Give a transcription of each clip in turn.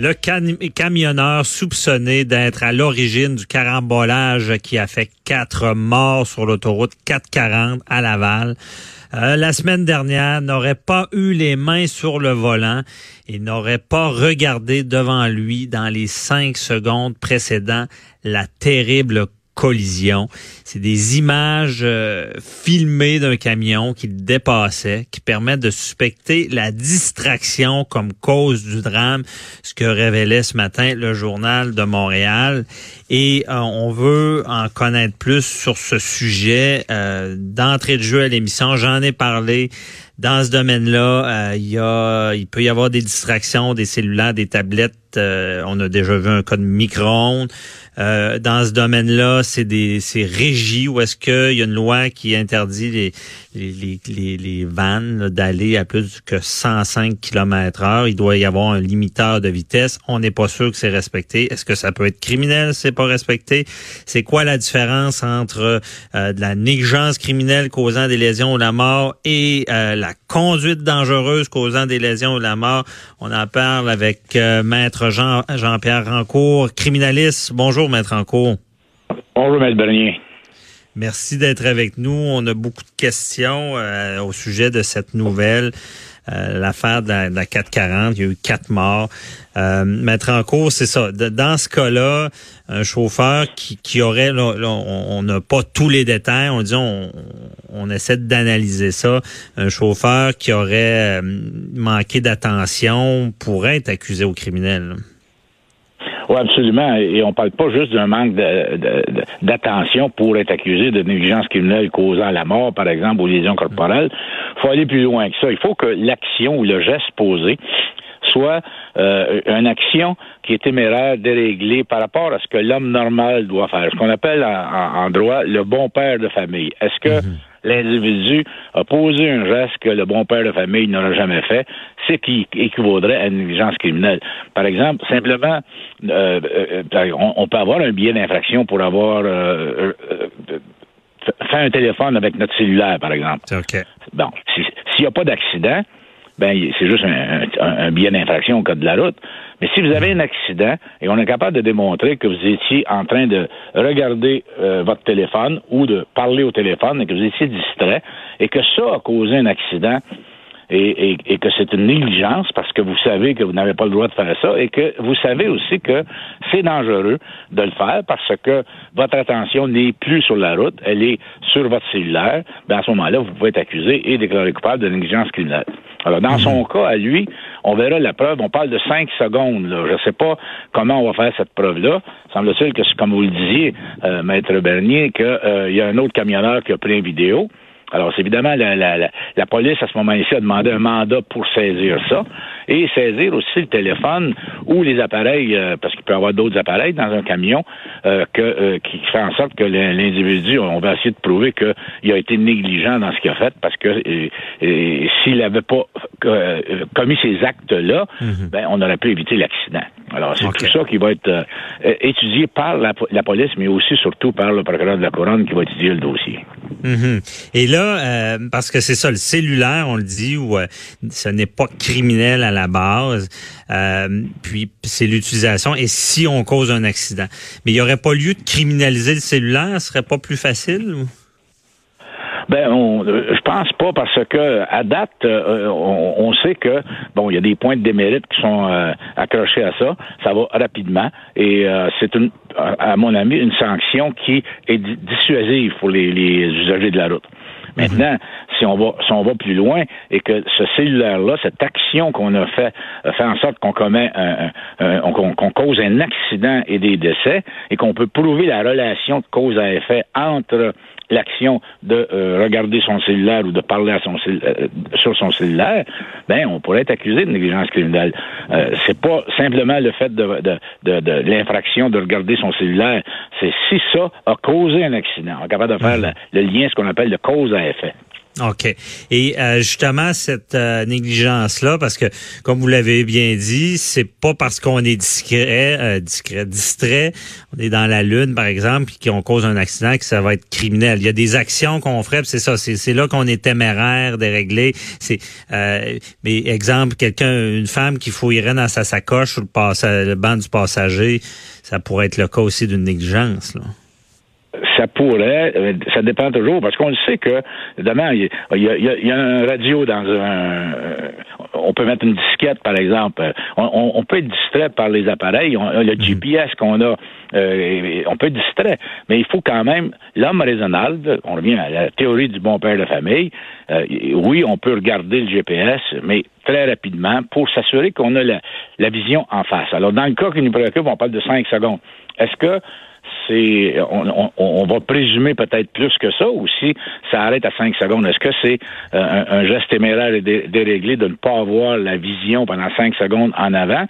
Le cam- camionneur soupçonné d'être à l'origine du carambolage qui a fait quatre morts sur l'autoroute 440 à Laval. euh, la semaine dernière n'aurait pas eu les mains sur le volant et n'aurait pas regardé devant lui dans les cinq secondes précédant la terrible collision. C'est des images euh, filmées d'un camion qui dépassait, qui permettent de suspecter la distraction comme cause du drame, ce que révélait ce matin le journal de Montréal. Et euh, on veut en connaître plus sur ce sujet. Euh, D'entrée de jeu à l'émission, j'en ai parlé. Dans ce domaine-là, euh, il peut y avoir des distractions, des cellulaires, des tablettes. euh, on a déjà vu un cas de micro-ondes. Euh, dans ce domaine-là, c'est des c'est régi ou est-ce qu'il y a une loi qui interdit les les, les, les, vannes d'aller à plus que 105 km heure. Il doit y avoir un limiteur de vitesse. On n'est pas sûr que c'est respecté. Est-ce que ça peut être criminel? Si c'est pas respecté? C'est quoi la différence entre euh, la négligence criminelle causant des lésions ou la mort et euh, la conduite dangereuse causant des lésions ou la mort? On en parle avec euh, Maître Jean, Jean-Pierre Rancourt, criminaliste. Bonjour, Maître Rancourt. Bonjour, Maître Bernier. Merci d'être avec nous. On a beaucoup de questions euh, au sujet de cette nouvelle. Euh, L'affaire de la, de la 440, il y a eu quatre morts. Euh, mettre en cours, c'est ça. Dans ce cas-là, un chauffeur qui, qui aurait, là, là, on n'a pas tous les détails, on dit, on, on essaie d'analyser ça. Un chauffeur qui aurait euh, manqué d'attention pourrait être accusé au criminel. Oui, absolument. Et on parle pas juste d'un manque d'attention pour être accusé de négligence criminelle causant la mort, par exemple, ou lésions corporelles. Il faut aller plus loin que ça. Il faut que l'action ou le geste posé soit euh, une action qui est téméraire, déréglée par rapport à ce que l'homme normal doit faire. Ce qu'on appelle en, droit le bon père de famille. Est-ce que l'individu a posé un geste que le bon père de famille n'aurait jamais fait, ce qui équivaudrait à une négligence criminelle. Par exemple, simplement, euh, euh, on, on peut avoir un billet d'infraction pour avoir euh, euh, euh, fait un téléphone avec notre cellulaire, par exemple. C'est OK. Bon, si- s'il n'y a pas d'accident, ben c'est juste un, un, un billet d'infraction au code de la route. Mais si vous avez un accident et on est capable de démontrer que vous étiez en train de regarder euh, votre téléphone ou de parler au téléphone et que vous étiez distrait et que ça a causé un accident et, et- et que c'est une négligence parce que vous savez que vous n'avez pas le droit de faire ça et que vous savez aussi que c'est dangereux de le faire parce que votre attention n'est plus sur la route, elle est sur votre cellulaire, ben à ce moment-là, vous pouvez être accusé et déclaré coupable de négligence criminelle. Alors, dans son cas, à lui, on verra la preuve. On parle de cinq secondes. Là. Je ne sais pas comment on va faire cette preuve-là. Semble-t-il que, c'est comme vous le disiez, euh, Maître Bernier, qu'il y a un autre camionneur qui a pris une vidéo. Alors, c'est évidemment, la, la, la, la police, à ce moment-ci, a demandé un mandat pour saisir ça et saisir aussi le téléphone ou les appareils, euh, parce qu'il peut y avoir d'autres appareils dans un camion, euh, que, euh, qui fait en sorte que l'individu, on va essayer de prouver qu'il a été négligent dans ce qu'il a fait, parce que s'il n'avait pas commis ces actes-là, ben, on aurait pu éviter l'accident. Alors, c'est tout ça qui va être étudié par la, la police, mais aussi, surtout, par le procureur de la Couronne qui va étudier le dossier. Mhm. Et là, euh, parce que c'est ça, le cellulaire, on le dit, où euh, ce n'est pas criminel à la base, euh, puis c'est l'utilisation, et si on cause un accident. Mais il n'y aurait pas lieu de criminaliser le cellulaire, ce serait pas plus facile? Ben, on, euh, je pense pas parce que à date, euh, on, sait que bon, il y a des points de démérite qui sont euh, accrochés à ça. Ça va rapidement et c'est une, à mon avis, une sanction qui est di- dissuasive pour les usagers de la route. Maintenant, si on va si on va plus loin et que ce cellulaire-là, cette action qu'on a fait, fait en sorte qu'on commet qu'on cause un accident et des décès et qu'on peut prouver la relation de cause à effet entre l'action de euh, regarder son cellulaire ou de parler à son euh, sur son cellulaire, ben on pourrait être accusé de négligence criminelle. Euh, c'est pas simplement le fait de, de, de, de l'infraction de regarder son cellulaire, c'est si ça a causé un accident. On est capable de faire mhm. le lien, ce qu'on appelle de cause à OK. Et euh, justement, cette euh, négligence-là, parce que, comme vous l'avez bien dit, c'est pas parce qu'on est discret, euh, discret, distrait, on est dans la lune, par exemple, puis qu'on cause un accident, que ça va être criminel. Il y a des actions qu'on ferait, c'est ça, c'est là qu'on est téméraire, déréglé. C'est, mais exemple, quelqu'un, une femme qui fouillerait dans sa sacoche ou le, le banc du passager, ça pourrait être le cas aussi d'une négligence, là ça pourrait, euh, ça dépend toujours, parce qu'on sait que, demain, il y, a, un radio dans un... Euh, on peut mettre une disquette, par exemple. On, peut être distrait par les appareils. le mhm. GPS qu'on a, euh, on peut être distrait. Mais il faut quand même, l'homme raisonnable, on revient à la théorie du bon père de famille, oui, on peut regarder le GPS, mais très rapidement pour s'assurer qu'on a la, la vision en face. Alors, dans le cas qui nous préoccupe, on parle de cinq secondes. Est-ce que c'est on, va présumer peut-être plus que ça ou si ça arrête à 5 secondes. Est-ce que c'est euh, un, geste téméraire et déréglé de ne pas avoir la vision pendant 5 secondes en avant?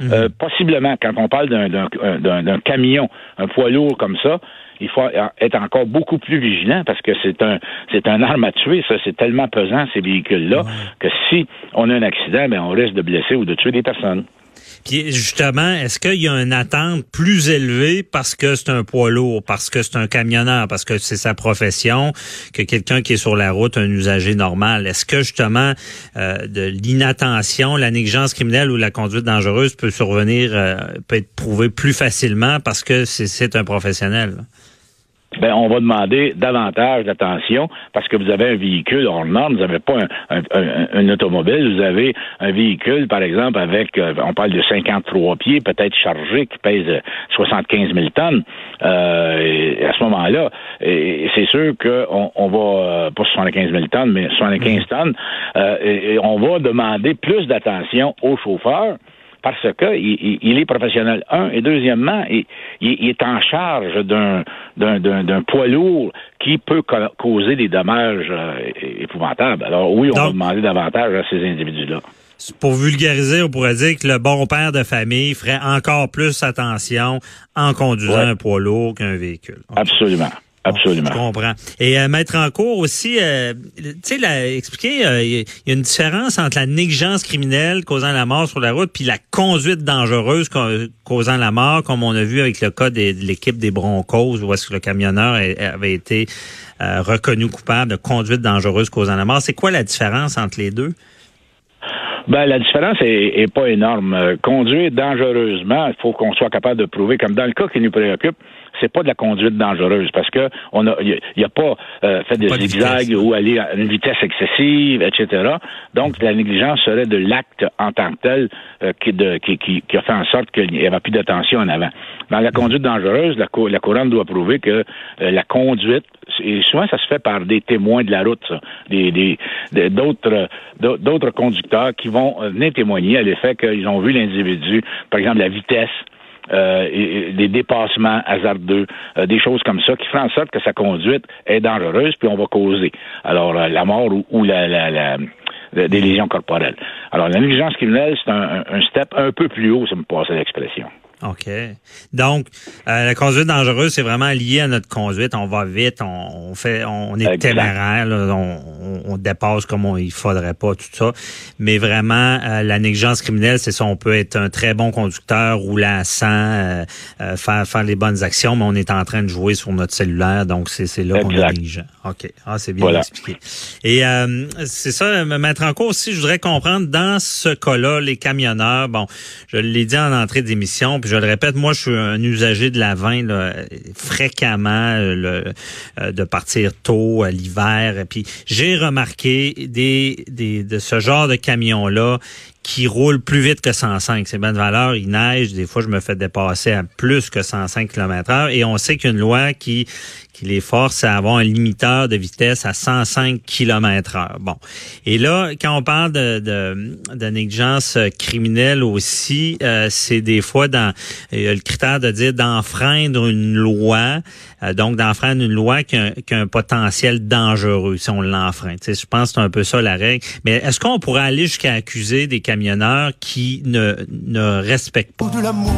Mhm. Euh, possiblement, quand on parle d'un camion, un poids lourd comme ça, il faut être encore beaucoup plus vigilant parce que c'est un c'est un arme à tuer, ça, c'est tellement pesant, ces véhicules-là, que si on a un accident, ben on risque de blesser ou de tuer des personnes. Puis justement, est-ce qu'il y a une attente plus élevée parce que c'est un poids lourd, parce que c'est un camionneur, parce que c'est sa profession, que quelqu'un qui est sur la route, un usager normal? Est-ce que justement euh, de l'inattention, la négligence criminelle ou la conduite dangereuse peut survenir, euh, peut être prouvée plus facilement parce que c'est un professionnel? Ben, on va demander davantage d'attention parce que vous avez un véhicule hors norme, vous n'avez pas un, un, automobile, vous avez un véhicule, par exemple, avec, euh, on parle de 53 pieds, peut-être chargé, qui pèse 75 000 tonnes. Euh, à ce moment-là, c'est sûr qu'on on va, euh, pas 75 000 tonnes, mais 75 mm-hmm. tonnes, et on va demander plus d'attention aux chauffeurs parce que il, est professionnel. Un et deuxièmement, il, il est en charge d'un d'un poids lourd qui peut causer des dommages euh, épouvantables. Alors oui, on va demander davantage à ces individus-là. Pour vulgariser, on pourrait dire que le bon père de famille ferait encore plus attention en conduisant un poids lourd qu'un véhicule. Absolument. Absolument. Je comprends. Et euh, mettre en cours aussi, euh, tu sais, expliquer, euh, il y, a une différence entre la négligence criminelle causant la mort sur la route puis la conduite dangereuse causant la mort, comme on a vu avec le cas de, l'équipe des Broncos, où est-ce que le camionneur avait été reconnu coupable de conduite dangereuse causant la mort. C'est quoi la différence entre les deux? Ben, la différence est, pas énorme. conduire dangereusement, il faut qu'on soit capable de prouver, comme dans le cas qui nous préoccupe, c'est pas de la conduite dangereuse parce que on a, il y, a pas euh, fait des zigzags ou aller à une vitesse excessive, etc. Donc la négligence serait de l'acte en tant que tel euh, qui, de, qui, qui, qui, a fait en sorte qu'il n'y avait plus d'attention en avant. Dans la conduite dangereuse, la, la couronne doit prouver que euh, la conduite et souvent ça se fait par des témoins de la route, ça. des d'autres d'autres conducteurs qui vont venir témoigner à l'effet qu'ils ont vu l'individu, par exemple la vitesse, euh, des dépassements hasardeux, euh, des choses comme ça qui font en sorte que sa conduite est dangereuse, puis on va causer alors euh, la mort ou, la, la, la, des lésions corporelles. Alors la négligence criminelle, c'est un, un, step un peu plus haut, ça me passe l'expression. OK. Donc, euh, la conduite dangereuse, c'est vraiment lié à notre conduite. On va vite, on, fait, on est téméraire, on, dépasse comme on, il faudrait pas, tout ça. Mais vraiment, euh, la négligence criminelle, c'est ça. On peut être un très bon conducteur, rouler à 100, euh, faire, faire les bonnes actions, mais on est en train de jouer sur notre cellulaire. Donc, c'est là qu'on est négligent. OK. Ah, c'est bien expliqué. Et c'est ça, me mettre en cause aussi, je voudrais comprendre, dans ce cas-là, les camionneurs, bon, je l'ai dit en entrée d'émission, puis je le répète, moi, je suis un usager de la vin fréquemment le, euh, de partir tôt à l'hiver. Puis j'ai remarqué des, des de ce genre de camions là qui roulent plus vite que 105. C'est bonne valeur, il neige, des fois je me fais dépasser à plus que 105 km heure et on sait qu'une loi qui qui les force à avoir un limiteur de vitesse à 105 km heure. Bon. Et là, quand on parle de, de, de négligence criminelle aussi, euh, c'est des fois dans le critère de dire d'enfreindre une loi, donc d'enfreindre une loi qui a, un potentiel dangereux si on l'enfreint. Tu sais, je pense que c'est un peu ça la règle. Mais est-ce qu'on pourrait aller jusqu'à accuser des camionneurs qui ne, ne respectent pas? De l'amour,